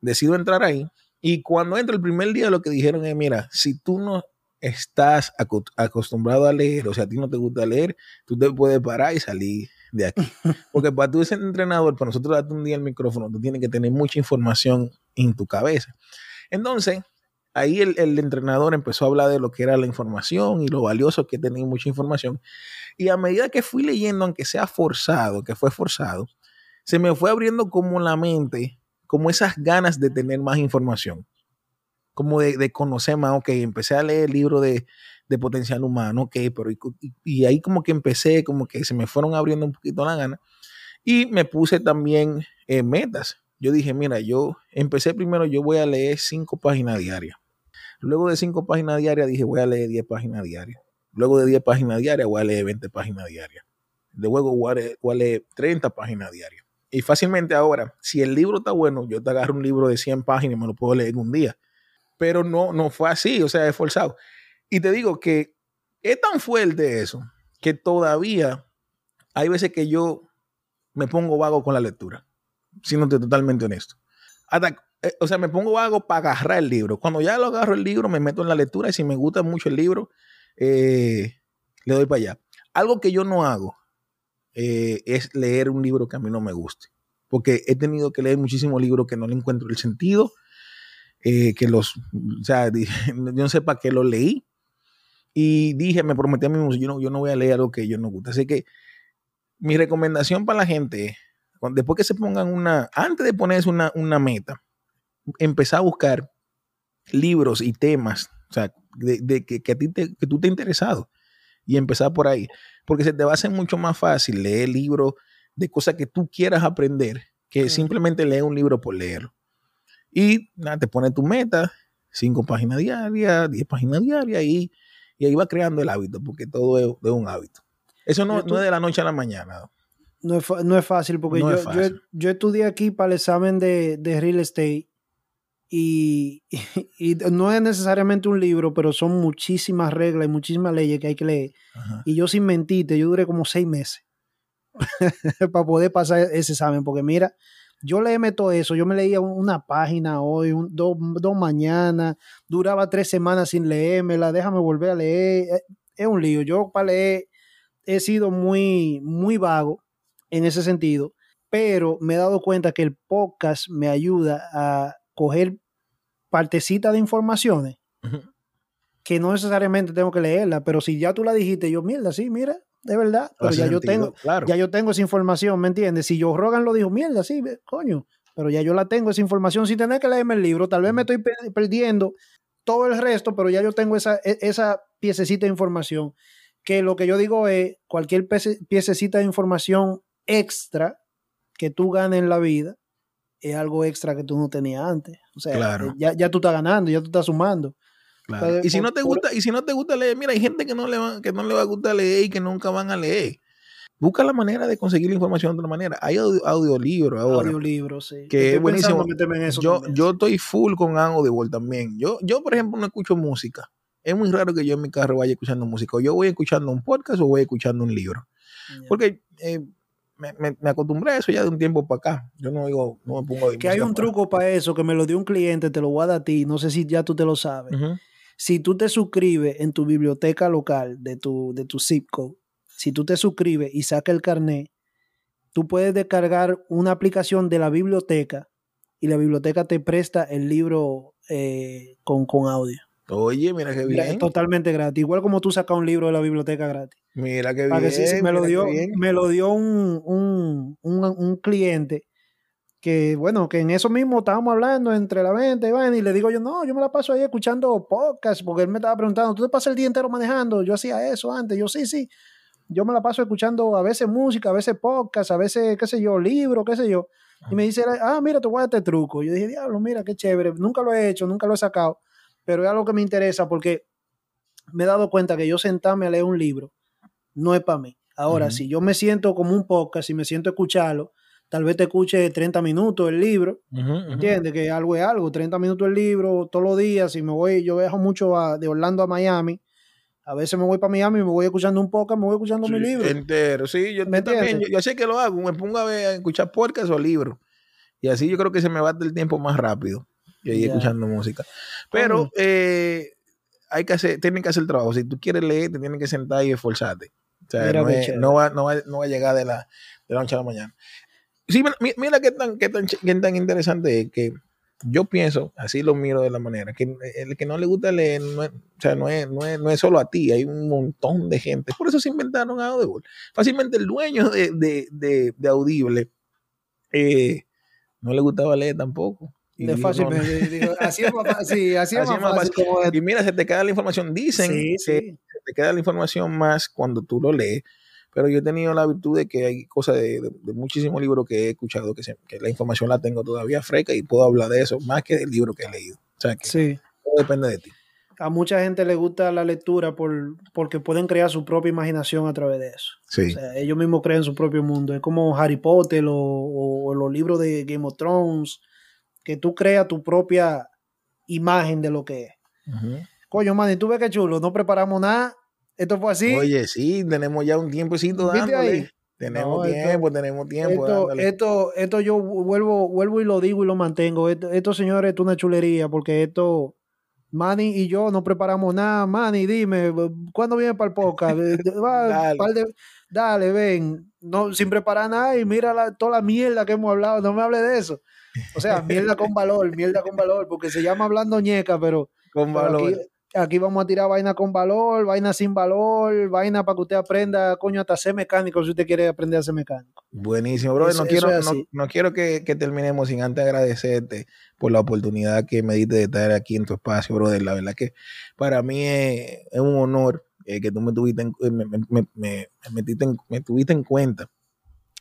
Decido entrar ahí y cuando entro el primer día, lo que dijeron es: mira, si tú no estás acostumbrado a leer, o sea, a ti no te gusta leer, tú te puedes parar y salir de aquí. Porque para tú ser entrenador, para nosotros darte un día el micrófono, tú tienes que tener mucha información en tu cabeza. Entonces, ahí el, el, entrenador empezó a hablar de lo que era la información y lo valioso que tenía mucha información. Y a medida que fui leyendo, aunque sea forzado, que fue forzado, se me fue abriendo como la mente como esas ganas de tener más información, como de, conocer más, ok, empecé a leer el libro de, potencial humano, ok, pero y, ahí como que empecé, como que se me fueron abriendo un poquito la gana y me puse también eh, metas. Yo dije, mira, yo empecé primero, yo voy a leer cinco páginas diarias. Luego de cinco páginas diarias dije, voy a leer diez páginas diarias. Luego de diez páginas diarias voy a leer 20 páginas diarias. Luego voy a leer, voy a leer 30 páginas diarias. Y fácilmente ahora, si el libro está bueno, yo te agarro un libro de 100 páginas y me lo puedo leer en un día. Pero no, no fue así, o sea, es forzado. Y te digo que es tan fuerte eso que todavía hay veces que yo me pongo vago con la lectura, siendo totalmente honesto. Eh, o sea, me pongo vago para agarrar el libro. Cuando ya lo agarro el libro, me meto en la lectura y si me gusta mucho el libro, eh, le doy para allá. Algo que yo no hago eh, es leer un libro que a mí no me guste. Porque he tenido que leer muchísimos libros que no le encuentro el sentido, eh, que los, o sea, yo no sé para qué lo leí. Y dije, me prometí a mí mismo, yo no, yo no voy a leer algo que yo no gusta. Así que mi recomendación para la gente, después que se pongan una, antes de ponerse una, una meta, empezar a buscar libros y temas, o sea, de, que, que, a ti te, que tú te interesado y empezar por ahí porque se te va a hacer mucho más fácil leer libros de cosas que tú quieras aprender que simplemente leer un libro por leerlo. Y nada, te pone tu meta, cinco páginas diarias, diez páginas diarias, y, y ahí va creando el hábito, porque todo es, un hábito. Eso no, es de la noche a la mañana. No es, no es fácil, porque yo, Yo, estudié aquí para el examen de, de real estate y, no es necesariamente un libro, pero son muchísimas reglas y muchísimas leyes que hay que leer. Y yo sin mentirte, yo duré como seis meses para poder pasar ese examen, porque mira, yo leíme todo eso, yo me leía una página hoy, dos, dos mañanas, duraba tres semanas sin leérmela, déjame volver a leer, eh, es un lío. Yo para leer he sido muy, muy vago en ese sentido, pero me he dado cuenta que el podcast me ayuda a coger partecita de informaciones que no necesariamente tengo que leerla, pero si ya tú la dijiste, yo, mierda, sí, mira, de verdad, pero ya yo tengo, ya yo tengo esa información, ¿me entiendes? Si yo Rogan lo dijo, mierda, sí, coño, pero ya yo la tengo esa información sin tener que leerme el libro, tal vez me estoy perdiendo todo el resto, pero ya yo tengo esa, e, esa piececita de información, que lo que yo digo es, cualquier piececita de información extra que tú ganes en la vida, es algo extra que tú no tenías antes. O sea, ya, ya, tú estás ganando, ya tú estás sumando. y si no te gusta, y si no te gusta leer, mira, hay gente que no le va, que no le va a gustar leer y que nunca van a leer. Busca la manera de conseguir la información de otra manera. Hay audiolibros ahora. Audiolibros, sí. Que es buenísimo. yo, yo estoy full con Audible también. Yo, yo, por ejemplo, no escucho música. Es muy raro que yo en mi carro vaya escuchando música. O yo voy escuchando un podcast o voy escuchando un libro. Porque eh, me, me, acostumbré a eso ya de un tiempo para acá. Yo no digo, no me pongo a Que hay un truco para eso, que me lo dio un cliente, te lo voy a dar a ti, no sé si ya tú te lo sabes. Si tú te suscribes en tu biblioteca local de tu, de tu zip code, si tú te suscribes y sacas el carnet, tú puedes descargar una aplicación de la biblioteca y la biblioteca te presta el libro eh, con, con audio. Oye, mira qué bien. Totalmente gratis. Igual como tú sacas un libro de la biblioteca gratis. Mira qué bien. me, lo dio, me lo dio un, un, un, cliente que, bueno, que en eso mismo estábamos hablando entre la venta y, y le digo yo, no, yo me la paso ahí escuchando podcast, porque él me estaba preguntando, ¿tú te pasas el día entero manejando? Yo hacía eso antes. Yo, sí, sí. Yo me la paso escuchando a veces música, a veces podcast, a veces, qué sé yo, libro, qué sé yo. Y me dice, ah, mira, te voy a dar este truco. Yo dije, diablo, mira, qué chévere. Nunca lo he hecho, nunca lo he sacado pero es algo que me interesa porque me he dado cuenta que yo sentarme a leer un libro no es para mí. Ahora, si yo me siento como un podcast, si me siento a escucharlo, tal vez te escuche 30 minutos el libro, ¿entiendes? Que algo es algo, 30 minutos el libro todos los días, si me voy, yo viajo mucho de Orlando a Miami, a veces me voy para Miami y me voy escuchando un podcast, me voy escuchando mi libro. Entero, sí, yo, también, yo, sé que lo hago, me pongo a, ver, a escuchar podcast o libros, y así yo creo que se me va el tiempo más rápido y ahí escuchando música. Pero eh, hay que hacer, tienen que hacer el trabajo. Si tú quieres leer, te tienen que sentar y esforzarte. O sea, no, va, no, va, no, va, a llegar de la, de la noche a la mañana. Sí, mira, qué tan, qué tan, qué tan interesante es que yo pienso, así lo miro de la manera, que el que no le gusta leer, no es, o sea, no es, no, es, no es solo a ti, hay un montón de gente. Por eso se inventaron Audible. Fácilmente el dueño de, de, de, de Audible eh, no le gustaba leer tampoco. Y de fácil, así es más fácil. así es más, fácil. Y mira, se te queda la información. Dicen que se te queda la información más cuando tú lo lees. Pero yo he tenido la virtud de que hay cosas de, muchísimos libros que he escuchado que, que, la información la tengo todavía fresca y puedo hablar de eso más que del libro que he leído. O sea que sí. todo depende de ti. A mucha gente le gusta la lectura por, porque pueden crear su propia imaginación a través de eso. Sí. O sea, ellos mismos crean su propio mundo. Es como Harry Potter o, o los libros de Game of Thrones que tú creas tu propia imagen de lo que es. Coño, man, y tú ves que chulo, no preparamos nada. Esto fue así. Oye, sí, tenemos ya un tiempecito dándole. Tenemos tiempo, tenemos tiempo. Esto, esto, esto, yo vuelvo, vuelvo y lo digo y lo mantengo. Esto, señores, esto es una chulería porque esto, Manny y yo no preparamos nada. Manny, dime, ¿cuándo viene para el podcast? dale. Dale, ven, no, sin preparar nada y mira toda la mierda que hemos hablado. No me hable de eso. O sea, mierda con valor, mierda con valor, porque se llama hablando ñeca, pero. Con valor. Aquí, vamos a tirar vaina con valor, vaina sin valor, vaina para que usted aprenda, coño, hasta ser mecánico si usted quiere aprender a ser mecánico. Buenísimo, bro. no, quiero, no, quiero que, terminemos sin antes agradecerte por la oportunidad que me diste de estar aquí en tu espacio, brother. La verdad que para mí es, un honor eh, que tú me tuviste me, me, me, me tuviste en cuenta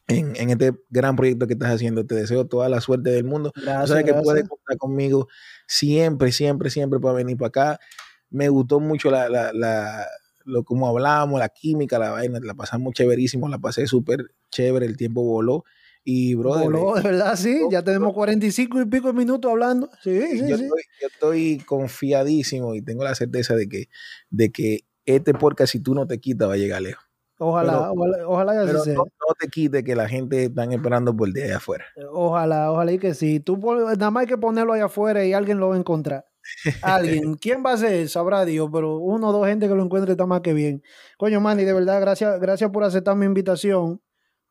en, este gran proyecto que estás haciendo. Te deseo toda la suerte del mundo. Gracias, sabes que puedes contar conmigo siempre, siempre, siempre para venir para acá. Me gustó mucho la, la, la lo como hablamos, la química, la vaina, la pasamos chéverísimo, la pasé súper chévere, el tiempo voló. Y, brother. Voló, de verdad, sí. ya tenemos 45 y pico minutos hablando. Sí, sí, yo, sí. Estoy, yo estoy confiadísimo y tengo la certeza de que, de que este podcast, si tú no te quitas, va a llegar lejos. Ojalá, ojalá, ojalá pero no, te quite que la gente están esperando por el día allá afuera. Ojalá, ojalá y que sí. Tú nada más hay que ponerlo allá afuera y alguien lo va a encontrar. Alguien. ¿Quién va a ser? Sabrá Dios, pero uno o dos gente que lo encuentre está más que bien. Coño, Manny, de verdad, gracias, gracias por aceptar mi invitación.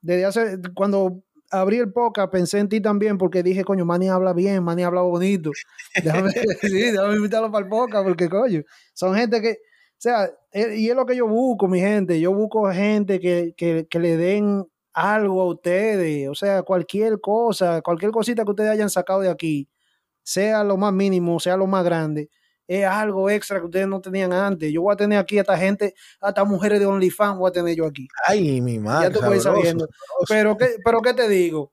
Desde hace, cuando abrí el podcast, pensé en ti también porque dije, coño, Manny habla bien, Manny habla bonito. Déjame, sí, déjame invitarlo para el podcast porque, coño, son gente que sea, eh, y es lo que yo busco, mi gente. Yo busco gente que, que, que le den algo a ustedes, o sea, cualquier cosa, cualquier cosita que ustedes hayan sacado de aquí, sea lo más mínimo, sea lo más grande, es algo extra que ustedes no tenían antes. Yo voy a tener aquí a esta gente, hasta mujeres de OnlyFans voy a tener yo aquí. Ay, mi madre. Ya te voy sabiendo. Pero ¿qué, pero ¿qué te digo?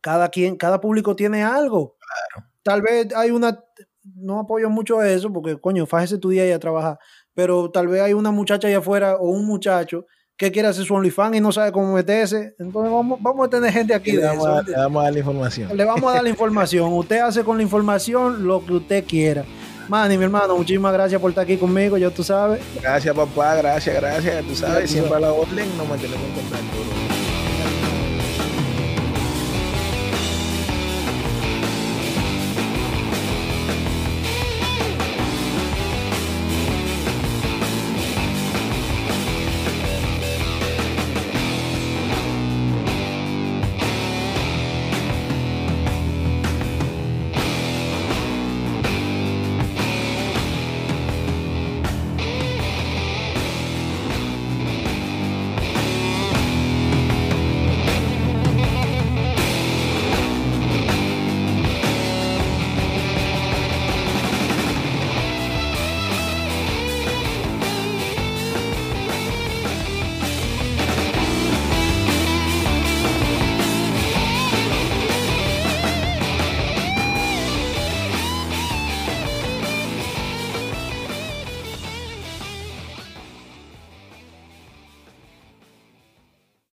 Cada quien, cada público tiene algo. Claro. Tal vez hay una, no apoyo mucho eso, porque coño, fájese tu día y a trabajar pero tal vez hay una muchacha allá afuera o un muchacho que quiere hacer su OnlyFans y no sabe cómo meterse. Entonces vamos, vamos a tener gente aquí. Le vamos, a, le vamos a dar la información. Le vamos a dar la información. Usted hace con la información lo que usted quiera. Manny, mi hermano, muchísimas gracias por estar aquí conmigo, ya tú sabes. Gracias, papá, gracias, gracias. Tú sabes, siempre a la orden nos mantenemos en contacto.